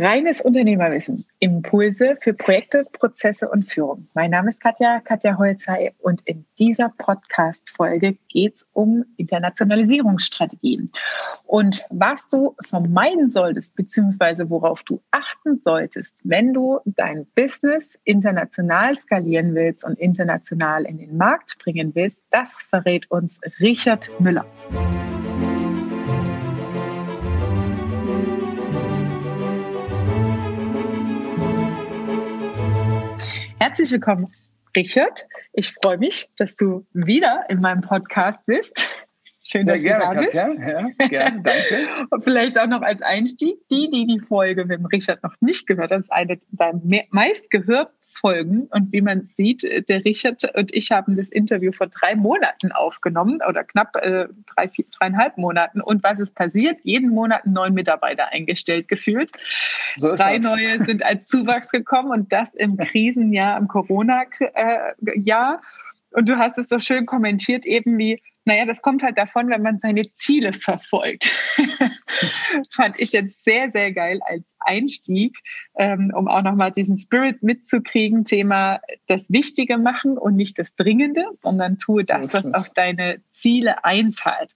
Reines Unternehmerwissen. Impulse für Projekte, Prozesse und Führung. Mein Name ist Katja, Katja Holzei und in dieser Podcast-Folge geht es um Internationalisierungsstrategien. Und was du vermeiden solltest, beziehungsweise worauf du achten solltest, wenn du dein Business international skalieren willst und international in den Markt bringen willst, das verrät uns Richard Müller. Herzlich willkommen, Richard. Ich freue mich, dass du wieder in meinem Podcast bist. Schön, Sehr dass gerne, du da bist. Katja. Ja, gerne, danke. Und vielleicht auch noch als Einstieg, die, die die Folge mit dem Richard noch nicht gehört haben, ist eine deiner meistgehörten Folgen. Und wie man sieht, der Richard und ich haben das Interview vor drei Monaten aufgenommen oder knapp äh, drei, vier, dreieinhalb Monaten. Und was ist passiert? Jeden Monat einen neuen Mitarbeiter eingestellt gefühlt. So drei das. neue sind als Zuwachs gekommen und das im Krisenjahr, im Corona-Jahr. Und du hast es so schön kommentiert, eben wie, naja, das kommt halt davon, wenn man seine Ziele verfolgt. Fand ich jetzt sehr, sehr geil als Einstieg, ähm, um auch nochmal diesen Spirit mitzukriegen. Thema das Wichtige machen und nicht das Dringende, sondern tue das, was auf deine Ziele einzahlt.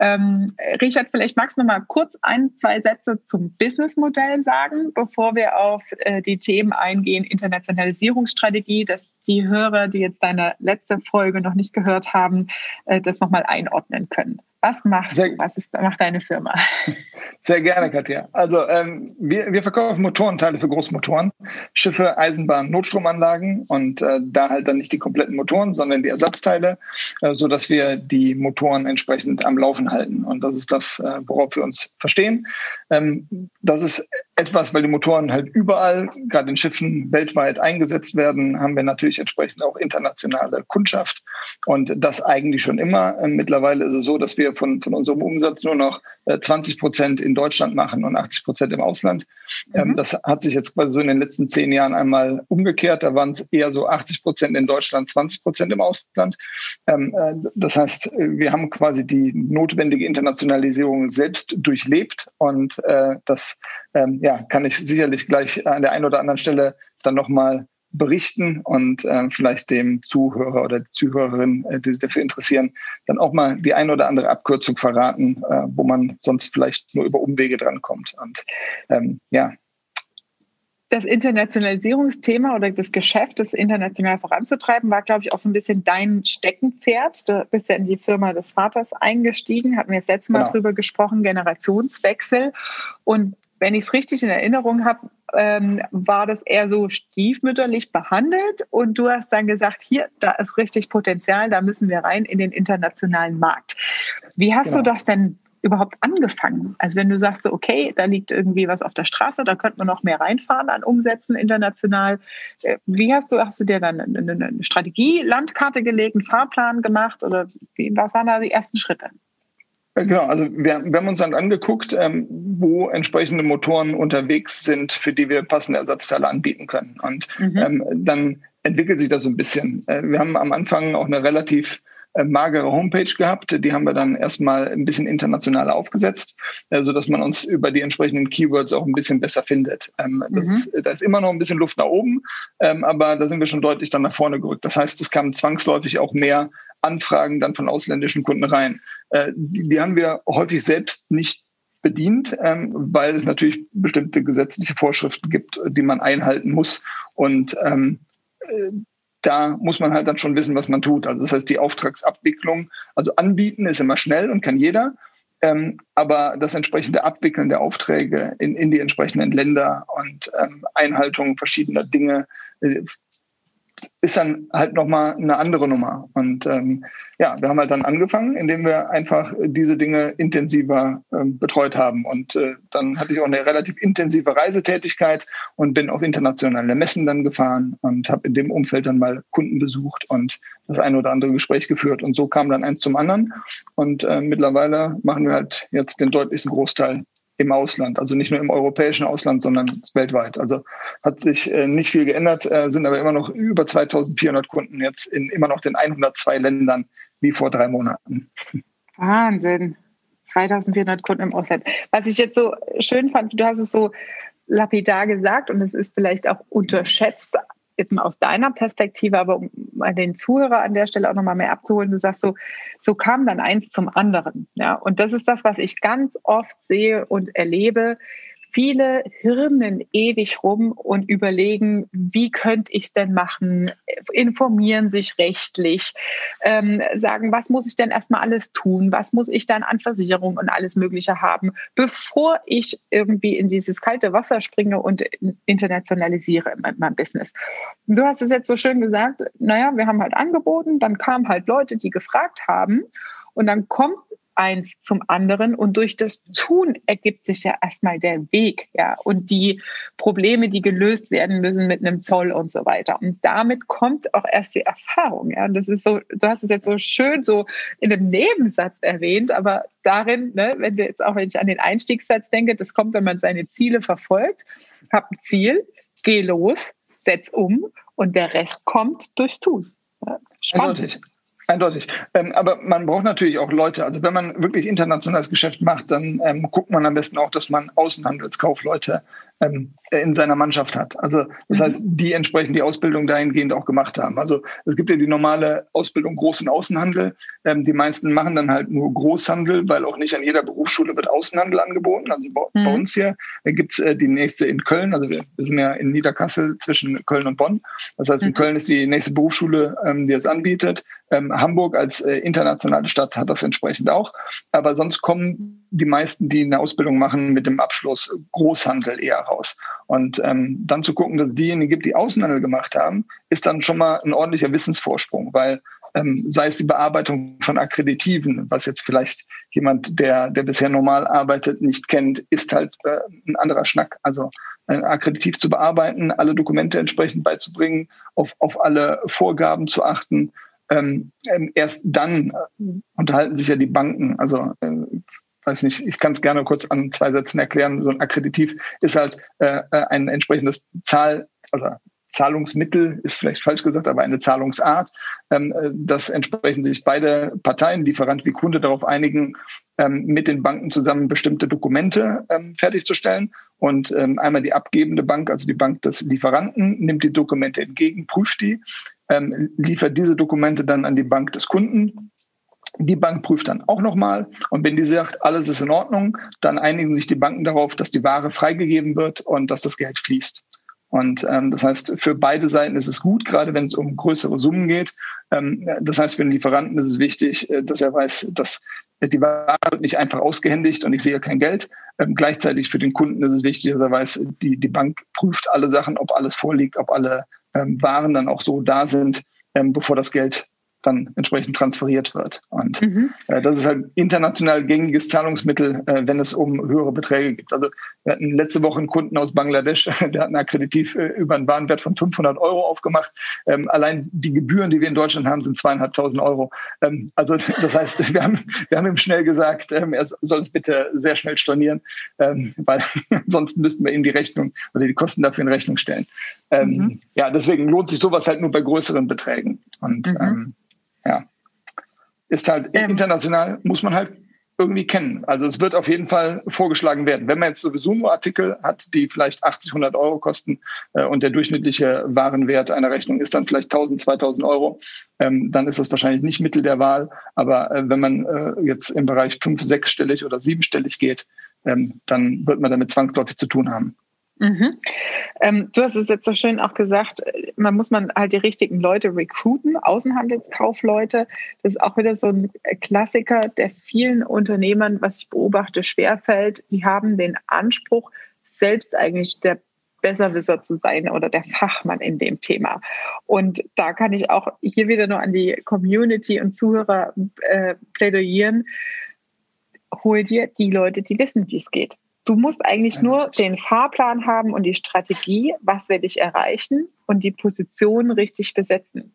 Ähm, Richard, vielleicht magst du noch mal kurz ein, zwei Sätze zum Businessmodell sagen, bevor wir auf äh, die Themen eingehen, Internationalisierungsstrategie, dass die Hörer, die jetzt deine letzte Folge noch nicht gehört haben, äh, das nochmal einordnen können. Was machst Sehr? Was ist, macht deine Firma? Sehr gerne, Katja. Also ähm, wir, wir verkaufen Motorenteile für Großmotoren, Schiffe, Eisenbahn, Notstromanlagen und äh, da halt dann nicht die kompletten Motoren, sondern die Ersatzteile, äh, so dass wir die Motoren entsprechend am Laufen halten. Und das ist das, äh, worauf wir uns verstehen. Ähm, das ist etwas, weil die Motoren halt überall, gerade in Schiffen weltweit eingesetzt werden, haben wir natürlich entsprechend auch internationale Kundschaft und das eigentlich schon immer. Ähm, mittlerweile ist es so, dass wir von, von unserem Umsatz nur noch äh, 20 Prozent in Deutschland machen und 80 Prozent im Ausland. Ähm, mhm. das hat sich jetzt quasi so in den letzten zehn Jahren einmal umgekehrt. Da waren es eher so 80 Prozent in Deutschland, 20 Prozent im Ausland. Ähm, äh, das heißt, wir haben quasi die notwendige Internationalisierung selbst durchlebt und äh, das ähm, ja, kann ich sicherlich gleich an der einen oder anderen Stelle dann nochmal berichten und äh, vielleicht dem Zuhörer oder Zuhörerin, äh, die sich dafür interessieren, dann auch mal die ein oder andere Abkürzung verraten, äh, wo man sonst vielleicht nur über Umwege drankommt. Und ähm, ja. Das Internationalisierungsthema oder das Geschäft, das international voranzutreiben, war, glaube ich, auch so ein bisschen dein Steckenpferd. Du bist ja in die Firma des Vaters eingestiegen, hatten wir das letzte Mal genau. drüber gesprochen, Generationswechsel. Und wenn ich es richtig in Erinnerung habe, ähm, war das eher so stiefmütterlich behandelt und du hast dann gesagt, hier, da ist richtig Potenzial, da müssen wir rein in den internationalen Markt. Wie hast genau. du das denn überhaupt angefangen? Also wenn du sagst, so, okay, da liegt irgendwie was auf der Straße, da könnte man noch mehr reinfahren an Umsätzen international. Äh, wie hast du, hast du dir dann eine, eine Strategie, Landkarte gelegt, einen Fahrplan gemacht oder wie, was waren da die ersten Schritte? Genau, also wir, wir haben uns dann angeguckt, ähm, wo entsprechende Motoren unterwegs sind, für die wir passende Ersatzteile anbieten können. Und mhm. ähm, dann entwickelt sich das so ein bisschen. Äh, wir haben am Anfang auch eine relativ äh, magere Homepage gehabt. Die haben wir dann erstmal ein bisschen internationaler aufgesetzt, äh, so dass man uns über die entsprechenden Keywords auch ein bisschen besser findet. Ähm, mhm. das, da ist immer noch ein bisschen Luft nach oben, ähm, aber da sind wir schon deutlich dann nach vorne gerückt. Das heißt, es kamen zwangsläufig auch mehr Anfragen dann von ausländischen Kunden rein. Äh, die, haben wir häufig selbst nicht bedient, ähm, weil es natürlich bestimmte gesetzliche Vorschriften gibt, die man einhalten muss. Und ähm, äh, da muss man halt dann schon wissen, was man tut. Also das heißt, die Auftragsabwicklung, also anbieten ist immer schnell und kann jeder. Ähm, aber das entsprechende Abwickeln der Aufträge in, in die entsprechenden Länder und ähm, Einhaltung verschiedener Dinge, äh, ist dann halt nochmal eine andere Nummer. Und ähm, ja, wir haben halt dann angefangen, indem wir einfach diese Dinge intensiver ähm, betreut haben. Und äh, dann hatte ich auch eine relativ intensive Reisetätigkeit und bin auf internationale Messen dann gefahren und habe in dem Umfeld dann mal Kunden besucht und das eine oder andere Gespräch geführt. Und so kam dann eins zum anderen. Und äh, mittlerweile machen wir halt jetzt den deutlichsten Großteil im Ausland, also nicht nur im europäischen Ausland, sondern weltweit. Also hat sich äh, nicht viel geändert, äh, sind aber immer noch über 2400 Kunden jetzt in immer noch den 102 Ländern wie vor drei Monaten. Wahnsinn. 2400 Kunden im Ausland. Was ich jetzt so schön fand, du hast es so lapidar gesagt und es ist vielleicht auch unterschätzt, jetzt mal aus deiner Perspektive, aber um den Zuhörer an der Stelle auch nochmal mehr abzuholen, du sagst so, so kam dann eins zum anderen. Ja, und das ist das, was ich ganz oft sehe und erlebe viele hirnen ewig rum und überlegen, wie könnte ich es denn machen, informieren sich rechtlich, ähm, sagen, was muss ich denn erstmal alles tun, was muss ich dann an Versicherung und alles Mögliche haben, bevor ich irgendwie in dieses kalte Wasser springe und internationalisiere in meinem Business. Du hast es jetzt so schön gesagt, naja, wir haben halt angeboten, dann kamen halt Leute, die gefragt haben und dann kommt eins zum anderen und durch das Tun ergibt sich ja erstmal der Weg, ja, und die Probleme, die gelöst werden müssen mit einem Zoll und so weiter. Und damit kommt auch erst die Erfahrung, ja. Und das ist so, du hast es jetzt so schön so in einem Nebensatz erwähnt, aber darin, ne, wenn du jetzt auch, wenn ich an den Einstiegssatz denke, das kommt, wenn man seine Ziele verfolgt, hab ein Ziel, geh los, setz um und der Rest kommt durchs Tun. Ja, spannend. Eindeutig. Ähm, aber man braucht natürlich auch Leute. Also wenn man wirklich internationales Geschäft macht, dann ähm, guckt man am besten auch, dass man Außenhandelskaufleute ähm, in seiner Mannschaft hat. Also das mhm. heißt, die entsprechend die Ausbildung dahingehend auch gemacht haben. Also es gibt ja die normale Ausbildung Groß- und Außenhandel. Ähm, die meisten machen dann halt nur Großhandel, weil auch nicht an jeder Berufsschule wird Außenhandel angeboten. Also bei, mhm. bei uns hier gibt es äh, die nächste in Köln. Also wir, wir, sind ja in Niederkassel zwischen Köln und Bonn. Das heißt, in mhm. Köln ist die nächste Berufsschule, ähm, die es anbietet. Ähm, Hamburg als äh, internationale Stadt hat das entsprechend auch. Aber sonst kommen die meisten, die eine Ausbildung machen, mit dem Abschluss Großhandel eher raus. Und ähm, dann zu gucken, dass es diejenigen gibt, die Außenhandel gemacht haben, ist dann schon mal ein ordentlicher Wissensvorsprung, weil ähm, sei es die Bearbeitung von Akkreditiven, was jetzt vielleicht jemand, der, der bisher normal arbeitet, nicht kennt, ist halt äh, ein anderer Schnack. Also äh, akkreditiv zu bearbeiten, alle Dokumente entsprechend beizubringen, auf, auf alle Vorgaben zu achten. Ähm, ähm erst dann äh, unterhalten sich ja die Banken. Also äh, weiß nicht, ich kann es gerne kurz an zwei Sätzen erklären. So ein Akkreditiv ist halt äh, äh, ein entsprechendes Zahl oder Zahlungsmittel ist vielleicht falsch gesagt, aber eine Zahlungsart, ähm, äh, dass entsprechend sich beide Parteien, Lieferant wie Kunde, darauf einigen, ähm, mit den Banken zusammen bestimmte Dokumente ähm, fertigzustellen. Und ähm, einmal die abgebende Bank, also die Bank des Lieferanten, nimmt die Dokumente entgegen, prüft die, ähm, liefert diese Dokumente dann an die Bank des Kunden die Bank prüft dann auch nochmal und wenn die sagt, alles ist in Ordnung, dann einigen sich die Banken darauf, dass die Ware freigegeben wird und dass das Geld fließt. Und ähm, das heißt, für beide Seiten ist es gut, gerade wenn es um größere Summen geht. Ähm, das heißt, für den Lieferanten ist es wichtig, äh, dass er weiß, dass die Ware wird nicht einfach ausgehändigt und ich sehe kein Geld. Ähm, gleichzeitig für den Kunden ist es wichtig, dass er weiß, die, die Bank prüft alle Sachen, ob alles vorliegt, ob alle ähm, Waren dann auch so da sind, ähm, bevor das Geld dann entsprechend transferiert wird. Und mhm. äh, das ist halt international gängiges Zahlungsmittel, äh, wenn es um höhere Beträge gibt. Also wir hatten letzte Woche einen Kunden aus Bangladesch, der hat ein Akkreditiv äh, über einen Warenwert von 500 Euro aufgemacht. Ähm, allein die Gebühren, die wir in Deutschland haben, sind zweieinhalbtausend Euro. Ähm, also das heißt, wir haben, wir haben ihm schnell gesagt, ähm, er soll es bitte sehr schnell stornieren, ähm, weil ansonsten müssten wir ihm die Rechnung oder die Kosten dafür in Rechnung stellen. Ähm, mhm. Ja, deswegen lohnt sich sowas halt nur bei größeren Beträgen. Und mhm. Ist halt ähm. international, muss man halt irgendwie kennen. Also es wird auf jeden Fall vorgeschlagen werden. Wenn man jetzt sowieso nur Artikel hat, die vielleicht 80, 100 Euro kosten äh, und der durchschnittliche Warenwert einer Rechnung ist dann vielleicht 1000, 2000 Euro, ähm, dann ist das wahrscheinlich nicht Mittel der Wahl. Aber äh, wenn man äh, jetzt im Bereich fünf, sechsstellig oder siebenstellig geht, ähm, dann wird man damit zwangsläufig zu tun haben. Mhm. Ähm, du hast es jetzt so schön auch gesagt, man muss man halt die richtigen Leute recruiten, Außenhandelskaufleute. Das ist auch wieder so ein Klassiker, der vielen Unternehmern, was ich beobachte, schwerfällt. Die haben den Anspruch, selbst eigentlich der Besserwisser zu sein oder der Fachmann in dem Thema. Und da kann ich auch hier wieder nur an die Community und Zuhörer äh, plädieren. Hol dir die Leute, die wissen, wie es geht. Du musst eigentlich nur den Fahrplan haben und die Strategie, was will ich erreichen und die Position richtig besetzen.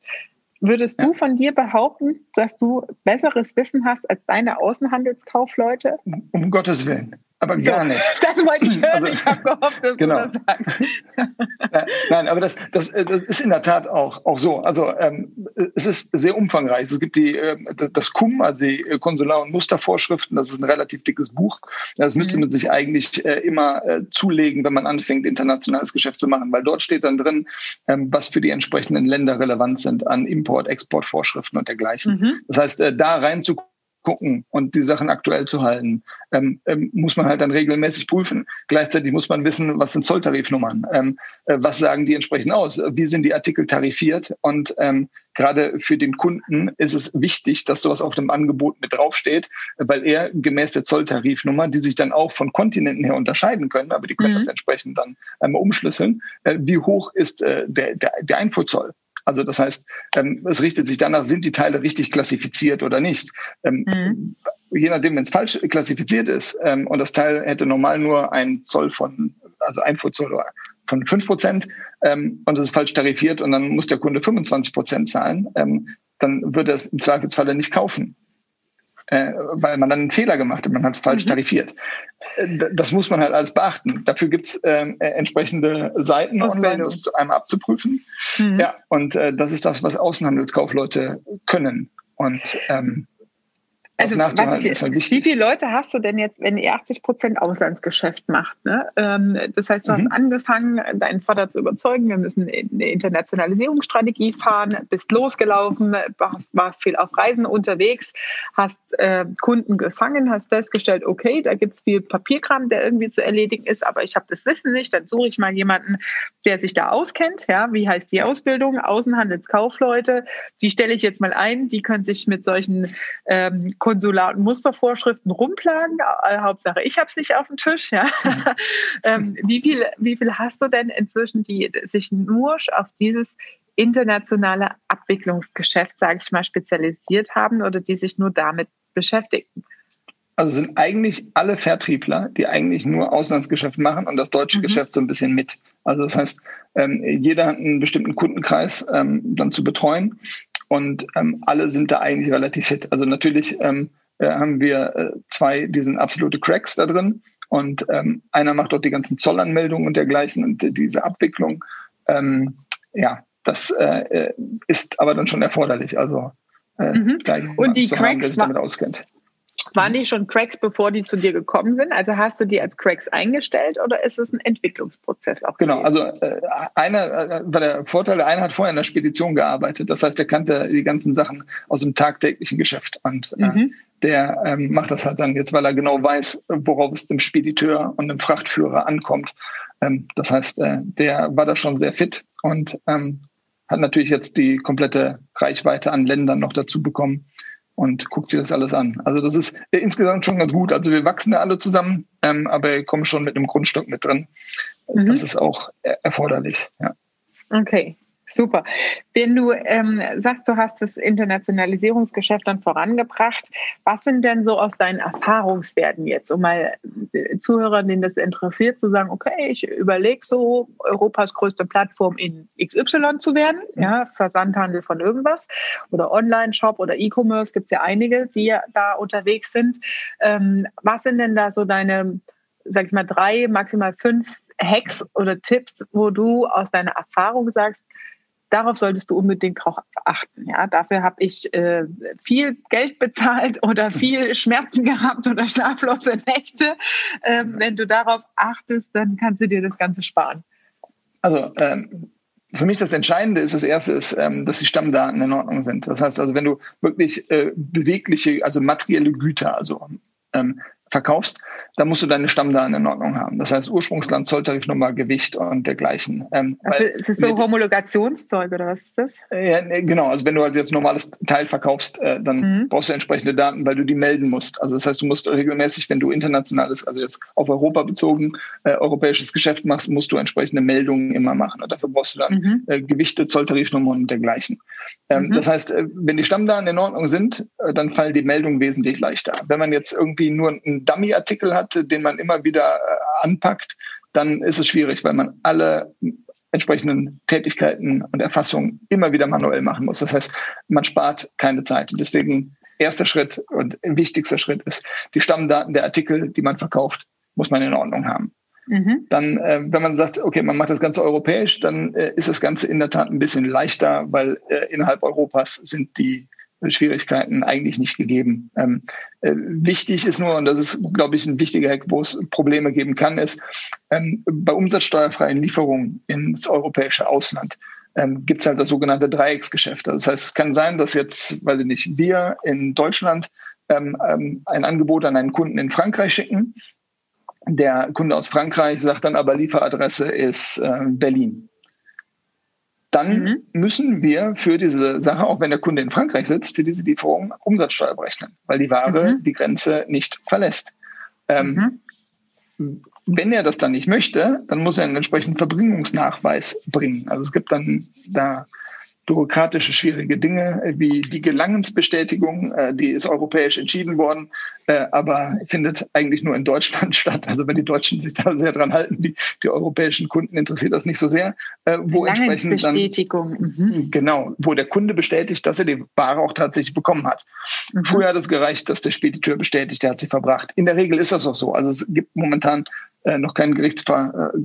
Würdest ja. du von dir behaupten, dass du besseres Wissen hast als deine Außenhandelskaufleute? Um Gottes Willen. Aber gar nicht. Das wollte ich hören. Also, ich habe gehofft, dass genau. du das sagst. Nein, aber das, das, das ist in der Tat auch, auch so. Also ähm, es ist sehr umfangreich. Es gibt die, äh, das, das KUM, also die Konsular- und Mustervorschriften. Das ist ein relativ dickes Buch. Das müsste mhm. man sich eigentlich äh, immer äh, zulegen, wenn man anfängt, internationales Geschäft zu machen, weil dort steht dann drin, ähm, was für die entsprechenden Länder relevant sind an Import, Exportvorschriften und dergleichen. Mhm. Das heißt, äh, da reinzugucken, gucken und die Sachen aktuell zu halten, ähm, ähm, muss man halt dann regelmäßig prüfen. Gleichzeitig muss man wissen, was sind Zolltarifnummern, ähm, äh, was sagen die entsprechend aus, wie sind die Artikel tarifiert und ähm, gerade für den Kunden ist es wichtig, dass sowas auf dem Angebot mit draufsteht, weil er gemäß der Zolltarifnummer, die sich dann auch von Kontinenten her unterscheiden können, aber die können mhm. das entsprechend dann einmal umschlüsseln, äh, wie hoch ist äh, der, der, der Einfuhrzoll. Also das heißt, ähm, es richtet sich danach, sind die Teile richtig klassifiziert oder nicht. Ähm, mhm. Je nachdem, wenn es falsch klassifiziert ist ähm, und das Teil hätte normal nur einen Zoll von, also Einfuhrzoll von fünf Prozent ähm, und es ist falsch tarifiert und dann muss der Kunde 25 Prozent zahlen, ähm, dann würde er es im Zweifelsfalle nicht kaufen äh, weil man dann einen Fehler gemacht hat, man hat es falsch mhm. tarifiert. Äh, das muss man halt alles beachten. Dafür gibt es ähm, äh, entsprechende Seiten online, das zu einmal abzuprüfen. Mhm. Ja, und äh, das ist das, was Außenhandelskaufleute können. Und ähm, also was ich, halt wie viele Leute hast du denn jetzt, wenn ihr 80 Prozent Auslandsgeschäft macht? Ne? Ähm, das heißt, du mhm. hast angefangen, deinen Vater zu überzeugen, wir müssen eine Internationalisierungsstrategie fahren, bist losgelaufen, warst, warst viel auf Reisen unterwegs, hast äh, Kunden gefangen, hast festgestellt, okay, da gibt es viel Papierkram, der irgendwie zu erledigen ist, aber ich habe das Wissen nicht, dann suche ich mal jemanden, der sich da auskennt. Ja, wie heißt die Ausbildung? Außenhandelskaufleute, die stelle ich jetzt mal ein, die können sich mit solchen ähm, Konsulat- und Mustervorschriften rumplagen. Äh, Hauptsache, ich habe es nicht auf dem Tisch. Ja. Mhm. ähm, wie, viel, wie viel hast du denn inzwischen, die sich nur auf dieses internationale Abwicklungsgeschäft, sage ich mal, spezialisiert haben oder die sich nur damit beschäftigen? Also sind eigentlich alle Vertriebler, die eigentlich nur Auslandsgeschäft machen und das deutsche mhm. Geschäft so ein bisschen mit. Also das heißt, ähm, jeder hat einen bestimmten Kundenkreis ähm, dann zu betreuen und ähm, alle sind da eigentlich relativ fit. Also natürlich ähm, äh, haben wir äh, zwei, die sind absolute Cracks da drin. Und ähm, einer macht dort die ganzen Zollanmeldungen und dergleichen und äh, diese Abwicklung. Ähm, ja, das äh, äh ist aber dann schon erforderlich. Also äh, mhm. und die Cracks, haben, der sich damit auskennt. Waren die schon Cracks, bevor die zu dir gekommen sind? Also hast du die als Cracks eingestellt oder ist es ein Entwicklungsprozess auch? Genau, also äh, einer, äh, war der Vorteil, der eine hat vorher in der Spedition gearbeitet. Das heißt, er kannte die ganzen Sachen aus dem tagtäglichen Geschäft. Und äh, mhm. der ähm, macht das halt dann jetzt, weil er genau weiß, worauf es dem Spediteur und dem Frachtführer ankommt. Ähm, das heißt, äh, der war da schon sehr fit und ähm, hat natürlich jetzt die komplette Reichweite an Ländern noch dazu bekommen und guckt sich das alles an. Also das ist äh, insgesamt schon ganz gut. Also wir wachsen ja alle zusammen, ähm, aber wir kommen schon mit einem Grundstück mit drin. Mhm. Das ist auch äh, erforderlich. Ja. Okay. Super. Wenn du ähm, sagst, du hast das Internationalisierungsgeschäft dann vorangebracht, was sind denn so aus deinen Erfahrungswerten jetzt, um mal äh, Zuhörern, denen das interessiert, zu sagen, okay, ich überlege so, Europas größte Plattform in XY zu werden, mhm. ja, Versandhandel von irgendwas oder Online-Shop oder E-Commerce, gibt es ja einige, die da unterwegs sind. Ähm, was sind denn da so deine, sag ich mal, drei, maximal fünf Hacks oder Tipps, wo du aus deiner Erfahrung sagst, darauf solltest du unbedingt auch achten. Ja, dafür habe ich äh, viel Geld bezahlt oder viel Schmerzen gehabt oder schlaflose Nächte. Ähm, wenn du darauf achtest, dann kannst du dir das Ganze sparen. Also ähm, für mich das Entscheidende ist, das erste ist, ähm, dass die Stammdaten in Ordnung sind. Das heißt also, wenn du wirklich äh, bewegliche, also materielle Güter, also ähm, verkaufst, dann musst du deine Stammdaten in Ordnung haben. Das heißt Ursprungsland, Zolltarifnummer, Gewicht und dergleichen. Ähm, also ist es so Homologationszeug oder was ist das? Ja, genau. Also wenn du halt jetzt normales Teil verkaufst, äh, dann mhm. brauchst du entsprechende Daten, weil du die melden musst. Also das heißt, du musst regelmäßig, wenn du internationales, also jetzt auf Europa bezogen, äh, europäisches Geschäft machst, musst du entsprechende Meldungen immer machen. Und dafür brauchst du dann mhm. äh, Gewichte, Zolltarifnummer und dergleichen. Ähm, mhm. Das heißt, äh, wenn die Stammdaten in Ordnung sind, äh, dann fallen die Meldungen wesentlich leichter. Wenn man jetzt irgendwie nur ein Dummy-Artikel hat, den man immer wieder äh, anpackt, dann ist es schwierig, weil man alle entsprechenden Tätigkeiten und Erfassungen immer wieder manuell machen muss. Das heißt, man spart keine Zeit. Und deswegen erster Schritt und wichtigster Schritt ist, die Stammdaten der Artikel, die man verkauft, muss man in Ordnung haben. Mhm. Dann, äh, wenn man sagt, okay, man macht das Ganze europäisch, dann äh, ist das Ganze in der Tat ein bisschen leichter, weil äh, innerhalb Europas sind die Schwierigkeiten eigentlich nicht gegeben. Ähm, äh, wichtig ist nur, und das ist, glaube ich, ein wichtiger Hack, wo es Probleme geben kann, ist, ähm, bei umsatzsteuerfreien Lieferungen ins europäische Ausland ähm, gibt es halt das sogenannte Dreiecksgeschäft. Das heißt, es kann sein, dass jetzt, weiß ich nicht, wir in Deutschland ähm, ähm, ein Angebot an einen Kunden in Frankreich schicken der Kunde aus Frankreich sagt dann aber, Lieferadresse ist äh, Berlin. Dann mhm. müssen wir für diese Sache, auch wenn der Kunde in Frankreich sitzt, für diese Lieferung Umsatzsteuer berechnen, weil die Ware mhm. die Grenze nicht verlässt. Ähm, mhm. Wenn er das dann nicht möchte, dann muss er einen entsprechenden Verbringungsnachweis bringen. Also es gibt dann da bürokratische, schwierige Dinge wie die Gelangensbestätigung, äh, die ist europäisch entschieden worden, äh, aber findet eigentlich nur in Deutschland statt. Also wenn die Deutschen sich da sehr dran halten, die, die europäischen Kunden interessiert das nicht so sehr. Äh, wo entsprechend dann, mhm. genau, wo der Kunde bestätigt, dass er die Ware auch tatsächlich bekommen hat. Mhm. Früher hat es gereicht, dass der Spediteur bestätigt, er hat sie verbracht. In der Regel ist das auch so. Also es gibt momentan äh, noch keinen Gerichtsver äh,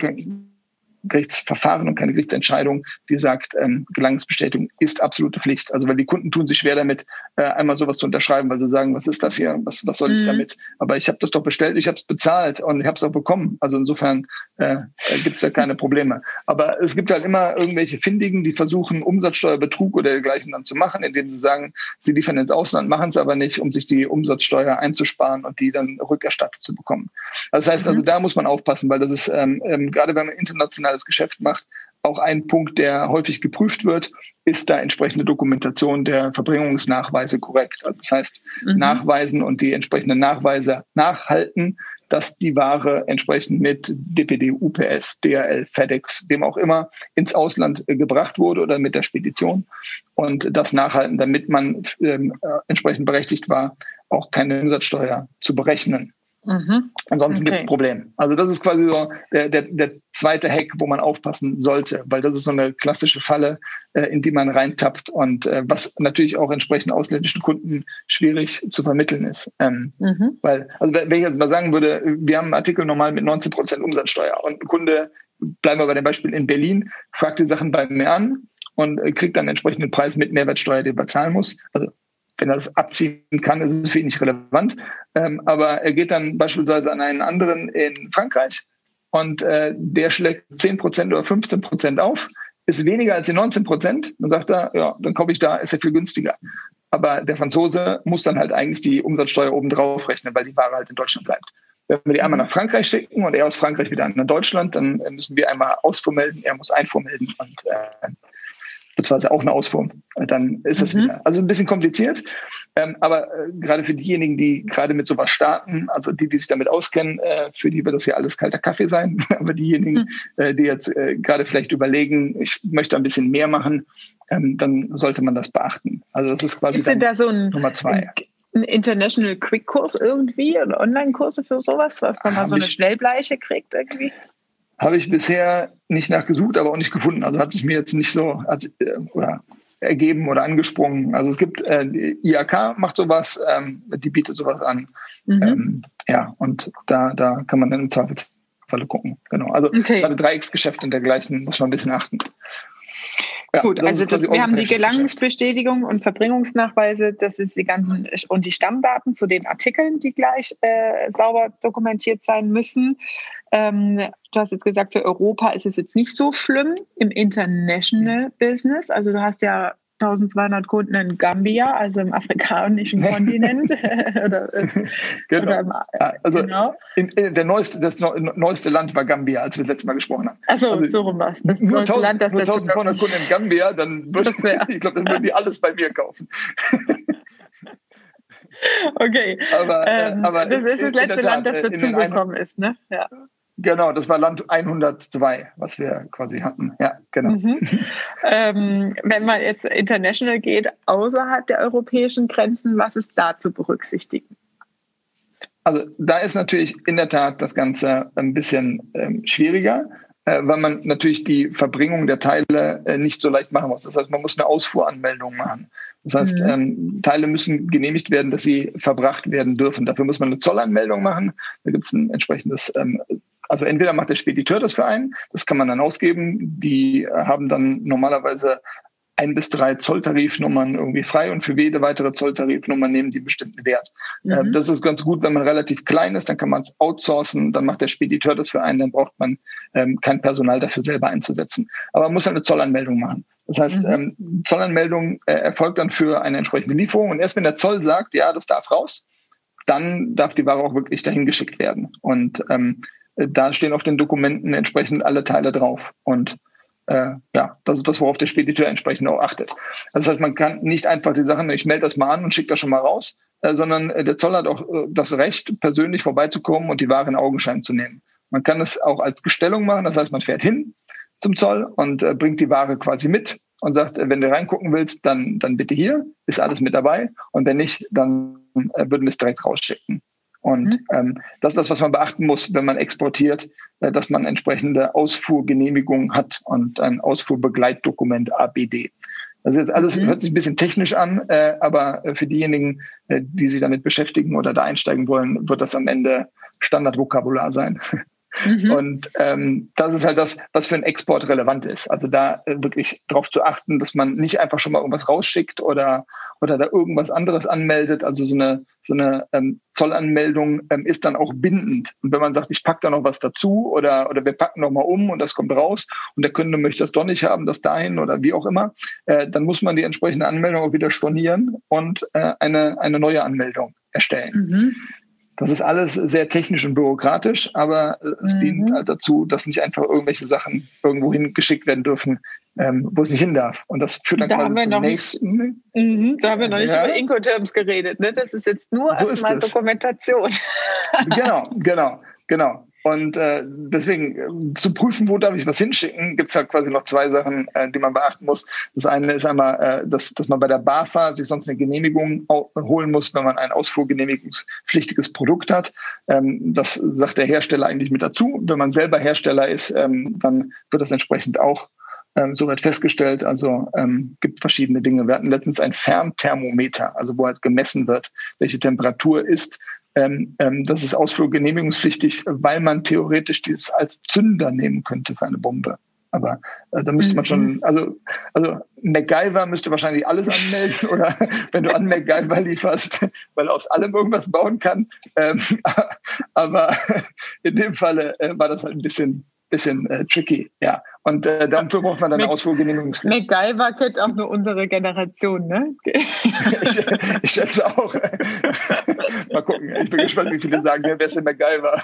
Gerichtsverfahren und keine Gerichtsentscheidung, die sagt, ähm, Gelangensbestätigung ist absolute Pflicht. Also weil die Kunden tun sich schwer damit, äh, einmal sowas zu unterschreiben, weil sie sagen, was ist das hier, was, was soll mhm. ich damit? Aber ich habe das doch bestellt, ich habe es bezahlt und ich habe es auch bekommen. Also insofern äh, gibt es ja keine Probleme. Aber es gibt halt immer irgendwelche Findigen, die versuchen, Umsatzsteuerbetrug oder dergleichen dann zu machen, indem sie sagen, sie liefern ins Ausland, machen es aber nicht, um sich die Umsatzsteuer einzusparen und die dann rückerstattet zu bekommen. Das heißt also, mhm. da muss man aufpassen, weil das ist ähm, ähm, gerade wenn man international internationales Geschäft macht. Auch ein Punkt, der häufig geprüft wird, ist da entsprechende Dokumentation der Verbringungsnachweise korrekt. Also das heißt, mhm. nachweisen und die entsprechenden Nachweise nachhalten, dass die Ware entsprechend mit DPD, UPS, DHL, FedEx, dem auch immer, ins Ausland äh, gebracht wurde oder mit der Spedition. Und das nachhalten, damit man ähm, äh, entsprechend berechtigt war, auch keine Umsatzsteuer zu berechnen. Mhm. Ansonsten okay. gibt es Probleme. Also das ist quasi so der, der, der zweite Hack, wo man aufpassen sollte, weil das ist so eine klassische Falle, äh, in die man reintappt und äh, was natürlich auch entsprechend ausländischen Kunden schwierig zu vermitteln ist. Ähm, mhm. Weil, also wenn ich jetzt mal sagen würde, wir haben einen Artikel normal mit 19 Prozent Umsatzsteuer und ein Kunde, bleiben wir bei dem Beispiel in Berlin, fragt die Sachen bei mir an und äh, kriegt dann entsprechenden Preis mit Mehrwertsteuer, den er bezahlen muss. Also wenn er das abziehen kann, ist es für ihn nicht relevant. Ähm, aber er geht dann beispielsweise an einen anderen in Frankreich und äh, der schlägt 10% oder 15% auf, ist weniger als die 19%. Dann sagt er, ja, dann kaufe ich da, ist ja viel günstiger. Aber der Franzose muss dann halt eigentlich die Umsatzsteuer oben drauf rechnen, weil die Ware halt in Deutschland bleibt. Wenn wir die einmal nach Frankreich schicken und er aus Frankreich wieder nach Deutschland, dann müssen wir einmal Ausfuhr melden, er muss Einfuhr melden und äh, beziehungsweise auch eine Ausfuhr. Dann ist das mhm. wieder. Also ein bisschen kompliziert. Ähm, aber äh, gerade für diejenigen, die gerade mit sowas starten, also die, die sich damit auskennen, äh, für die wird das ja alles kalter Kaffee sein. aber diejenigen, mhm. äh, die jetzt äh, gerade vielleicht überlegen, ich möchte ein bisschen mehr machen, ähm, dann sollte man das beachten. Also das ist quasi da so ein, Nummer zwei. Ein International Quick Kurs irgendwie oder Online-Kurse für sowas, was man ah, mal so eine Schnellbleiche kriegt irgendwie? Habe ich bisher nicht nachgesucht, aber auch nicht gefunden. Also hat sich mir jetzt nicht so als, äh, oder ergeben oder angesprungen. Also es gibt, äh, die IAK macht sowas, ähm, die bietet sowas an. Mhm. Ähm, ja, und da, da kann man dann im Zweifelsfalle gucken. Genau. Also okay. gerade Dreiecksgeschäft und dergleichen muss man ein bisschen achten. Ja, Gut, also das, wir haben die Gelangensbestätigung und Verbringungsnachweise, das ist die ganzen und die Stammdaten zu den Artikeln, die gleich äh, sauber dokumentiert sein müssen. Ähm, du hast jetzt gesagt, für Europa ist es jetzt nicht so schlimm im International Business. Also du hast ja 1200 Kunden in Gambia, also im afrikanischen Kontinent. oder, äh, genau. Oder im, also genau. In, in der neueste, das neueste Land war Gambia, als wir das letzte Mal gesprochen haben. Achso, also, so rum war es. Das nur 1000, Land, das nur 1200 Kunden in Gambia, dann würde ich glaube, dann würden die alles bei mir kaufen. okay. Aber, äh, ähm, aber das ist das letzte Land, das dazugekommen ist, ne? Ja. Genau, das war Land 102, was wir quasi hatten. Ja, genau. Mhm. ähm, wenn man jetzt international geht, außerhalb der europäischen Grenzen, was ist da zu berücksichtigen? Also da ist natürlich in der Tat das Ganze ein bisschen ähm, schwieriger. äh, weil man natürlich die Verbringung der Teile äh, nicht so leicht machen muss. Das heißt, man muss eine Ausfuhranmeldung machen. Das heißt, mhm. ähm, Teile müssen genehmigt werden, dass sie verbracht werden dürfen. Dafür muss man eine Zollanmeldung machen. Da gibt es ein entsprechendes, ähm, also entweder macht der Spediteur das für einen, das kann man dann ausgeben. Die haben dann normalerweise ein bis drei Zolltarifnummern irgendwie frei und für jede weitere Zolltarifnummer nehmen die bestimmten Wert. Äh, mhm. Das ist ganz gut, wenn man relativ klein ist, dann kann man es outsourcen, dann macht der Spediteur das für einen, dann braucht man ähm, kein Personal dafür selber einzusetzen. Aber man muss eine Zollanmeldung machen. Das heißt, mhm. ähm, Zollanmeldung äh, erfolgt dann für eine entsprechende Lieferung und erst wenn der Zoll sagt, ja, das darf raus, dann darf die Ware auch wirklich dahin geschickt werden. Und ähm, da stehen auf den Dokumenten entsprechend alle Teile drauf. Und äh, ja, das ist das, worauf der Spediteur entsprechend auch achtet. Das heißt, man kann nicht einfach die Sachen, ich melde das mal an und schicke das schon mal raus, äh, sondern äh, der Zoll hat auch äh, das Recht, persönlich vorbeizukommen und die Ware in Augenschein zu nehmen. Man kann es auch als Gestellung machen, das heißt, man fährt hin zum Zoll und äh, bringt die Ware quasi mit und sagt, äh, wenn du reingucken willst, dann, dann bitte hier, ist alles mit dabei und wenn nicht, dann würden wir es direkt rausschicken. Und mhm. ähm, das ist das, was man beachten muss, wenn man exportiert, äh, dass man entsprechende Ausfuhrgenehmigungen hat und ein Ausfuhrbegleitdokument ABD. Das ist jetzt alles, mhm. hört sich ein bisschen technisch an, äh, aber für diejenigen, äh, die sich damit beschäftigen oder da einsteigen wollen, wird das am Ende Standardvokabular sein. Mhm. Und ähm, das ist halt das, was für einen Export relevant ist. Also da äh, wirklich darauf zu achten, dass man nicht einfach schon mal irgendwas rausschickt oder, oder da irgendwas anderes anmeldet. Also so eine, so eine ähm, Zollanmeldung ähm, ist dann auch bindend. Und wenn man sagt, ich packe da noch was dazu oder, oder wir packen noch mal um und das kommt raus und der Kunde möchte das doch nicht haben, das dahin oder wie auch immer, äh, dann muss man die entsprechende Anmeldung auch wieder stornieren und äh, eine, eine neue Anmeldung erstellen. Mhm. Das ist alles sehr technisch und bürokratisch, aber es mhm. dient halt dazu, dass nicht einfach irgendwelche Sachen irgendwo hingeschickt werden dürfen, ähm, wo es nicht hin darf. Und das führt dann da quasi zum nächsten. Nicht, mhm, da haben wir noch nicht ja. über Incoterms geredet. Ne? Das ist jetzt nur so erstmal Dokumentation. genau, genau, genau. Und äh, deswegen äh, zu prüfen, wo darf ich was hinschicken, gibt's halt quasi noch zwei Sachen, äh, die man beachten muss. Das eine ist einmal, äh, dass, dass man bei der BAFA sich sonst eine Genehmigung holen muss, wenn man ein ausfuhrgenehmigungspflichtiges Produkt hat. Ähm, das sagt der Hersteller eigentlich mit dazu. Wenn man selber Hersteller ist, ähm, dann wird das entsprechend auch ähm, soweit festgestellt. Also ähm, gibt verschiedene Dinge. Wir hatten letztens ein Fernthermometer, also wo halt gemessen wird, welche Temperatur ist ähm, ähm, das ist ausfluggenehmigungspflichtig, weil man theoretisch dieses als Zünder nehmen könnte für eine Bombe. Aber äh, da müsste man schon, mhm. also, also MacGyver müsste wahrscheinlich alles anmelden oder wenn du an MacGyver lieferst, weil er aus allem irgendwas bauen kann. Ähm, aber in dem Falle äh, war das halt ein bisschen, bisschen äh, tricky, ja. Und äh, dafür braucht man dann eine Ausfuhrgenehmigungspflicht. MacGyver kennt auch nur unsere Generation, ne? ich, ich schätze auch. Mal gucken. Ich bin gespannt, wie viele sagen, wer ist denn MacGyver?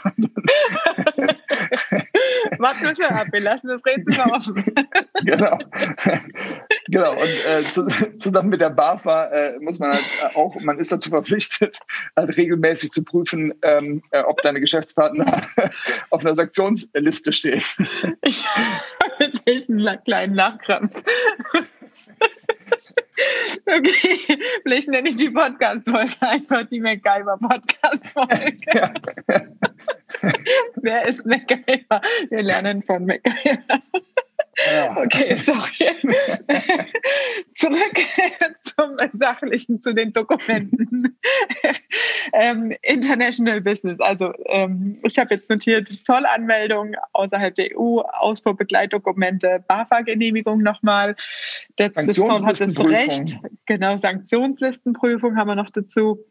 Warten wir mal ab, wir lassen das Rätsel mal offen. genau. genau. Und äh, zu, zusammen mit der BAFA äh, muss man halt auch, man ist dazu verpflichtet, halt regelmäßig zu prüfen, ähm, äh, ob deine Geschäftspartner auf einer Sanktionsliste stehen. Ich mit echt einen kleinen Nachkrampf. Okay, vielleicht nenne ich die Podcast-Folge einfach die MacGyver-Podcast-Folge. Ja. Wer ist MacGyver? Wir lernen von MacGyver. Ja. Okay, sorry. Zurück zum Sachlichen, zu den Dokumenten. ähm, International Business. Also ähm, ich habe jetzt notiert Zollanmeldung außerhalb der EU, Ausfuhrbegleitdokumente, BAFA-Genehmigung nochmal. Das, das Zoll hat das Recht. Genau, Sanktionslistenprüfung haben wir noch dazu.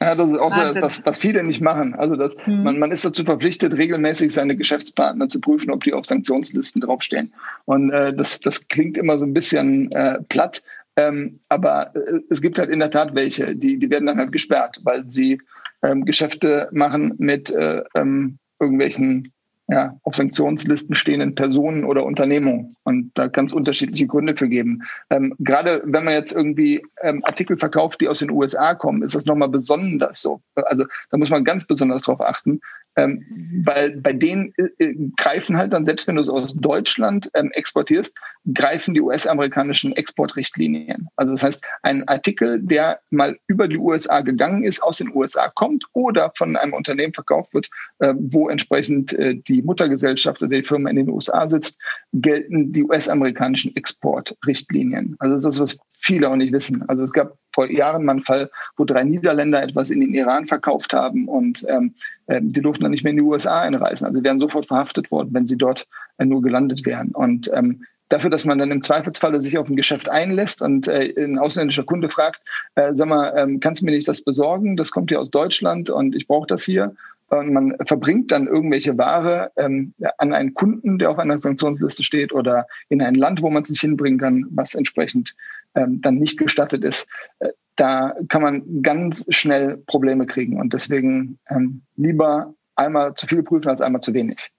Ja, das ist auch so, was, was viele nicht machen. Also das, hm. man, man ist dazu verpflichtet, regelmäßig seine Geschäftspartner zu prüfen, ob die auf Sanktionslisten draufstehen. Und äh, das, das klingt immer so ein bisschen äh, platt, ähm, aber äh, es gibt halt in der Tat welche, die, die werden dann halt gesperrt, weil sie ähm, Geschäfte machen mit äh, ähm, irgendwelchen ja, auf Sanktionslisten stehenden Personen oder Unternehmungen. Und da kann es unterschiedliche Gründe für geben. Ähm, Gerade wenn man jetzt irgendwie ähm, Artikel verkauft, die aus den USA kommen, ist das nochmal besonders so. Also da muss man ganz besonders drauf achten, ähm, weil bei denen äh, äh, greifen halt dann, selbst wenn du es aus Deutschland ähm, exportierst, greifen die US-amerikanischen Exportrichtlinien. Also das heißt, ein Artikel, der mal über die USA gegangen ist, aus den USA kommt oder von einem Unternehmen verkauft wird, äh, wo entsprechend äh, die Muttergesellschaft oder die Firma in den USA sitzt, gelten die US-amerikanischen Exportrichtlinien. Also das ist, was viele auch nicht wissen. Also es gab vor Jahren mal einen Fall, wo drei Niederländer etwas in den Iran verkauft haben und ähm, äh, die durften dann nicht mehr in die USA einreisen. Also wären sofort verhaftet worden, wenn sie dort äh, nur gelandet wären. Und ähm, dafür, dass man dann im Zweifelsfalle sich auf ein Geschäft einlässt und äh, ein ausländischer Kunde fragt, äh, sag mal, ähm, kannst du mir nicht das besorgen? Das kommt ja aus Deutschland und ich brauche das hier. Und man verbringt dann irgendwelche Ware ähm, an einen Kunden, der auf einer Sanktionsliste steht oder in ein Land, wo man es nicht hinbringen kann, was entsprechend ähm, dann nicht gestattet ist. Äh, da kann man ganz schnell Probleme kriegen und deswegen ähm, lieber einmal zu viel prüfen als einmal zu wenig.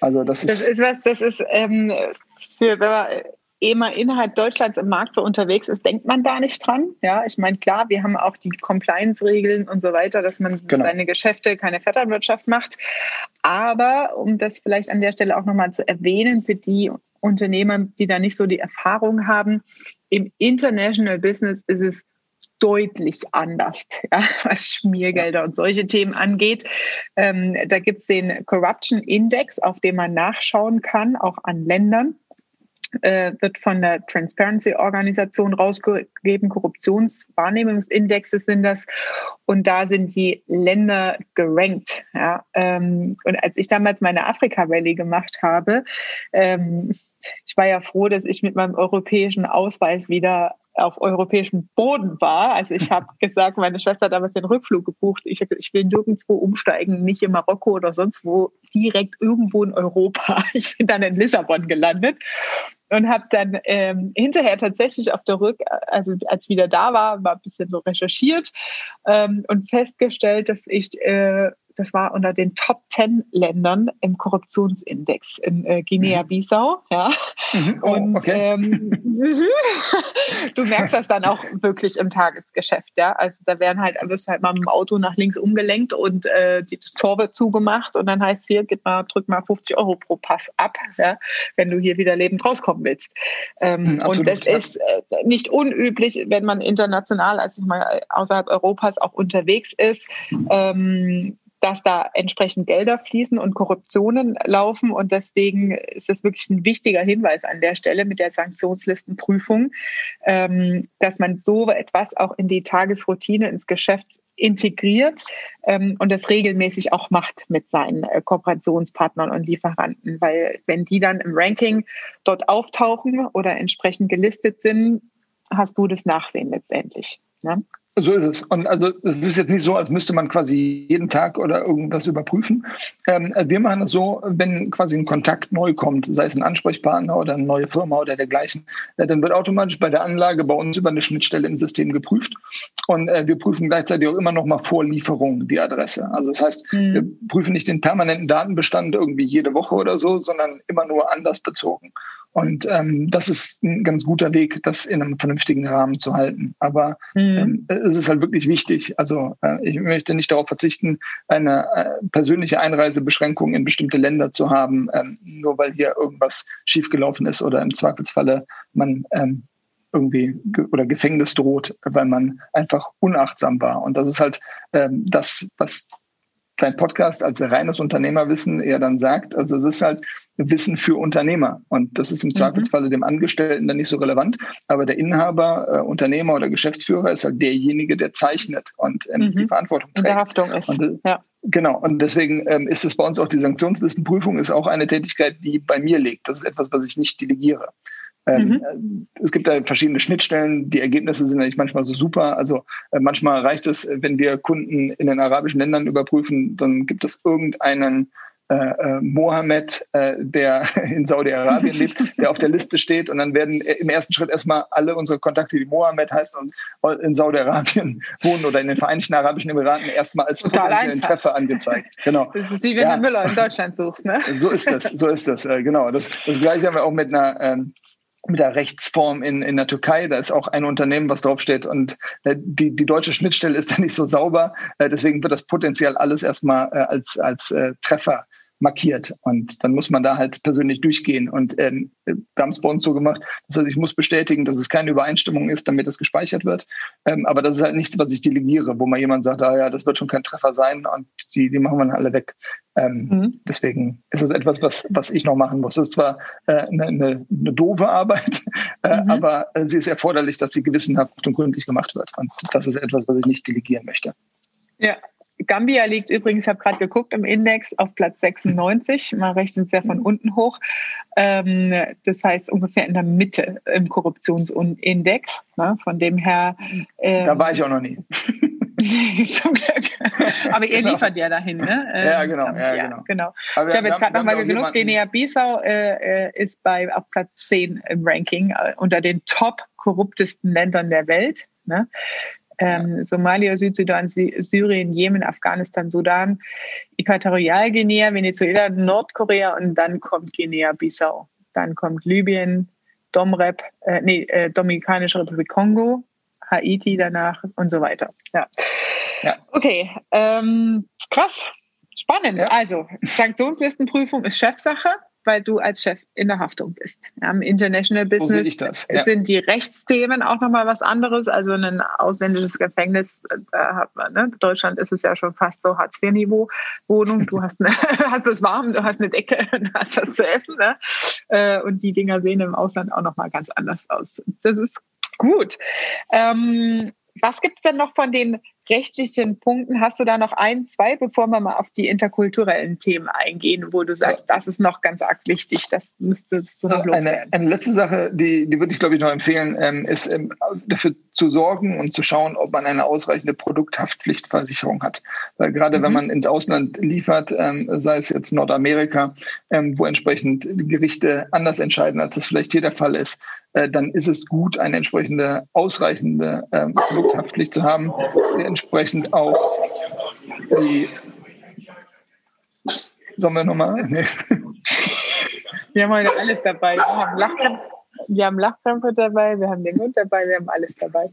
Also das ist, das ist was, das ist ähm, für, wenn man ehe man innerhalb Deutschlands im Markt so unterwegs ist, denkt man da nicht dran. Ja, ich meine, klar, wir haben auch die Compliance-Regeln und so weiter, dass man genau. seine Geschäfte keine Vetternwirtschaft macht. Aber um das vielleicht an der Stelle auch nochmal zu erwähnen, für die Unternehmer, die da nicht so die Erfahrung haben, im International Business ist es deutlich anders, ja, was Schmiergelder und solche Themen angeht. Ähm, da gibt es den Corruption Index, auf dem man nachschauen kann, auch an Ländern äh, wird von der Transparency-Organisation rausgegeben. Korruptionswahrnehmungsindexe sind das. Und da sind die Länder gerankt. Ja. Ähm, und als ich damals meine Afrika-Rallye gemacht habe, ähm, ich war ja froh, dass ich mit meinem europäischen Ausweis wieder auf europäischem Boden war. Also ich habe gesagt, meine Schwester hat damals den Rückflug gebucht. Ich, ich will nirgendwo umsteigen, nicht in Marokko oder sonst wo, direkt irgendwo in Europa. Ich bin dann in Lissabon gelandet und habe dann ähm, hinterher tatsächlich auf der Rück, also als ich wieder da war, mal ein bisschen so recherchiert ähm, und festgestellt, dass ich äh, das war unter den Top 10 Ländern im Korruptionsindex in äh, Guinea-Bissau. Ja. Mhm. Oh, und okay. ähm, du merkst das dann auch wirklich im Tagesgeschäft. Ja. Also da werden halt, wirst halt mal mit dem Auto nach links umgelenkt und äh, die Tor wird zugemacht und dann heißt hier, gib mal, drück mal 50 Euro pro Pass ab, ja, wenn du hier wieder lebend rauskommen willst. Ähm, mhm, und das ja. ist äh, nicht unüblich, wenn man international, also ich mal außerhalb Europas auch unterwegs ist. Mhm. Ähm, dass da entsprechend Gelder fließen und Korruptionen laufen. Und deswegen ist es wirklich ein wichtiger Hinweis an der Stelle mit der Sanktionslistenprüfung, ähm, dass man so etwas auch in die Tagesroutine, ins Geschäft integriert ähm, und das regelmäßig auch macht mit seinen äh, Kooperationspartnern und Lieferanten. Weil wenn die dann im Ranking dort auftauchen oder entsprechend gelistet sind, hast du das Nachsehen letztendlich. Ne? So ist es. Und also es ist jetzt nicht so, als müsste man quasi jeden Tag oder irgendwas überprüfen. Ähm, wir machen es so, wenn quasi ein Kontakt neu kommt, sei es ein Ansprechpartner oder eine neue Firma oder dergleichen, äh, dann wird automatisch bei der Anlage bei uns über eine Schnittstelle im System geprüft. Und äh, wir prüfen gleichzeitig auch immer noch mal vor Lieferung die Adresse. Also das heißt, mhm. wir prüfen nicht den permanenten Datenbestand irgendwie jede Woche oder so, sondern immer nur anders bezogen. Und ähm, das ist ein ganz guter Weg, das in einem vernünftigen Rahmen zu halten. Aber mhm. ähm, es ist halt wirklich wichtig. Also äh, ich möchte nicht darauf verzichten, eine äh, persönliche Einreisebeschränkung in bestimmte Länder zu haben, ähm, nur weil hier irgendwas schiefgelaufen ist oder im Zweifelsfalle man ähm, irgendwie ge oder Gefängnis droht, weil man einfach unachtsam war. Und das ist halt ähm, das, was dein Podcast als reines Unternehmerwissen eher dann sagt. Also es ist halt Wissen für Unternehmer. Und das ist im mhm. Zweifelsfalle dem Angestellten dann nicht so relevant. Aber der Inhaber, äh, Unternehmer oder Geschäftsführer ist halt derjenige, der zeichnet und ähm, mhm. die Verantwortung trägt. Der Haftung ist. Und, äh, ja. Genau, und deswegen ähm, ist es bei uns auch die Sanktionslistenprüfung ist auch eine Tätigkeit, die bei mir liegt. Das ist etwas, was ich nicht delegiere. Ähm, mhm. Es gibt da verschiedene Schnittstellen. Die Ergebnisse sind eigentlich manchmal so super. Also äh, manchmal reicht es, wenn wir Kunden in den arabischen Ländern überprüfen, dann gibt es irgendeinen äh, äh, Mohammed, äh, der in Saudi-Arabien lebt, der auf der Liste steht. Und dann werden im ersten Schritt erstmal alle unsere Kontakte, die Mohammed heißen und in Saudi-Arabien wohnen oder in den Vereinigten Arabischen Emiraten, erstmal als potenziellen Treffer angezeigt. Genau. Das ist wie wenn ja. du Müller in Deutschland suchst, ne? So ist das, so ist das, äh, genau. Das, das gleiche haben wir auch mit einer ähm, mit der Rechtsform in, in der Türkei. Da ist auch ein Unternehmen, was draufsteht und äh, die, die deutsche Schnittstelle ist da nicht so sauber. Äh, deswegen wird das potenziell alles erstmal äh, als, als äh, Treffer markiert. Und dann muss man da halt persönlich durchgehen. Und ähm, wir haben es bei uns so gemacht. Das heißt, ich muss bestätigen, dass es keine Übereinstimmung ist, damit das gespeichert wird. Ähm, aber das ist halt nichts, was ich delegiere, wo mal jemand sagt, ah ja, das wird schon kein Treffer sein und die, die machen wir dann alle weg. Ähm, mhm. Deswegen ist es etwas, was, was ich noch machen muss. Es ist zwar äh, eine, eine, eine doofe Arbeit, äh, mhm. aber äh, sie ist erforderlich, dass sie gewissenhaft und gründlich gemacht wird. Und das ist etwas, was ich nicht delegieren möchte. Ja, Gambia liegt übrigens, ich habe gerade geguckt, im Index auf Platz 96. Man rechnet sehr von unten hoch. Ähm, das heißt ungefähr in der Mitte im Korruptionsindex. Ne? Von dem her. Ähm, da war ich auch noch nie. Zum Glück. Aber ihr genau. liefert ja dahin, ne? Ähm, ja, genau. Ja, ja genau. genau. ich habe jetzt gerade nochmal genug. Guinea-Bissau äh, äh, ist bei, auf Platz 10 im Ranking äh, unter den top korruptesten Ländern der Welt. Ne? Ähm, Somalia, Südsudan, Syrien, Jemen, Afghanistan, Sudan, Äquatorialguinea, Venezuela, Nordkorea und dann kommt Guinea-Bissau. Dann kommt Libyen, Domrep, äh, nee, äh, Dominikanische Republik Kongo, Haiti danach und so weiter. Ja. ja. Okay, ähm, krass. Spannend. Ja. Also, Sanktionslistenprüfung ist Chefsache weil du als Chef in der Haftung bist. Ja, Im International Business ja. sind die Rechtsthemen auch nochmal was anderes. Also ein ausländisches Gefängnis, da hat man, ne? Deutschland ist es ja schon fast so Hartz-IV-Niveau Wohnung. Du hast, eine, hast es warm, du hast eine Decke, du hast das zu essen. Ne? Äh, und die Dinger sehen im Ausland auch nochmal ganz anders aus. Das ist gut. Ähm, was gibt es denn noch von den rechtlichen Punkten? Hast du da noch ein, zwei, bevor wir mal auf die interkulturellen Themen eingehen, wo du sagst, das ist noch ganz arg wichtig, das müsstest du noch loswerden? Eine, eine letzte Sache, die, die würde ich, glaube ich, noch empfehlen, ähm, ist ähm, dafür zu sorgen und zu schauen, ob man eine ausreichende Produkthaftpflichtversicherung hat. Weil gerade mhm. wenn man ins Ausland liefert, ähm, sei es jetzt Nordamerika, ähm, wo entsprechend Gerichte anders entscheiden, als das vielleicht hier der Fall ist, äh, dann ist es gut, eine entsprechende ausreichende ähm, Produkthaftpflicht zu haben, die entsprechend auch die Sollen wir nochmal? Nee. Wir haben heute alles dabei. Wir haben Lachkrämpfe, wir haben Lachkrämpfe dabei, wir haben den Hund dabei, wir haben alles dabei.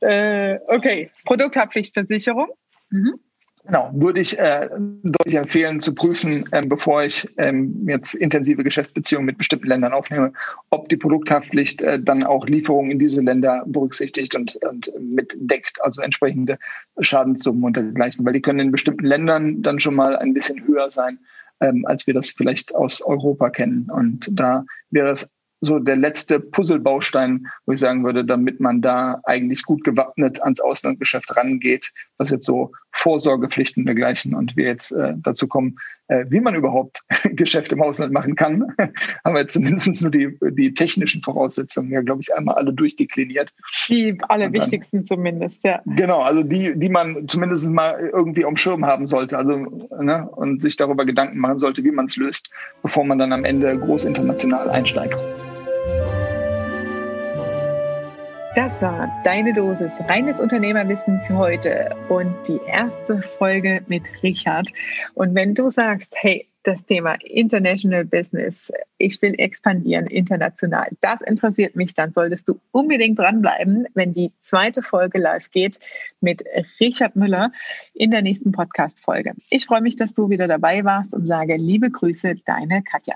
Äh, okay, Produkthaftpflichtversicherung. Mhm. Genau, würde ich äh, deutlich empfehlen zu prüfen, ähm, bevor ich ähm, jetzt intensive Geschäftsbeziehungen mit bestimmten Ländern aufnehme, ob die Produkthaftpflicht äh, dann auch Lieferungen in diese Länder berücksichtigt und, und mitdeckt, also entsprechende Schadenssummen und dergleichen, weil die können in bestimmten Ländern dann schon mal ein bisschen höher sein, ähm, als wir das vielleicht aus Europa kennen. Und da wäre es so der letzte Puzzlebaustein, wo ich sagen würde, damit man da eigentlich gut gewappnet ans Auslandgeschäft rangeht, was jetzt so Vorsorgepflichten dergleichen und wir jetzt äh, dazu kommen, äh, wie man überhaupt Geschäft im Ausland machen kann, haben wir jetzt zumindest nur die, die technischen Voraussetzungen ja, glaube ich, einmal alle durchdekliniert. Die allerwichtigsten zumindest, ja. Genau, also die, die man zumindest mal irgendwie am Schirm haben sollte, also ne, und sich darüber Gedanken machen sollte, wie man es löst, bevor man dann am Ende groß international einsteigt. Das war deine Dosis reines Unternehmerwissen für heute und die erste Folge mit Richard. Und wenn du sagst, hey, das Thema International Business, ich will expandieren international, das interessiert mich, dann solltest du unbedingt dranbleiben, wenn die zweite Folge live geht mit Richard Müller in der nächsten Podcast-Folge. Ich freue mich, dass du wieder dabei warst und sage liebe Grüße, deine Katja.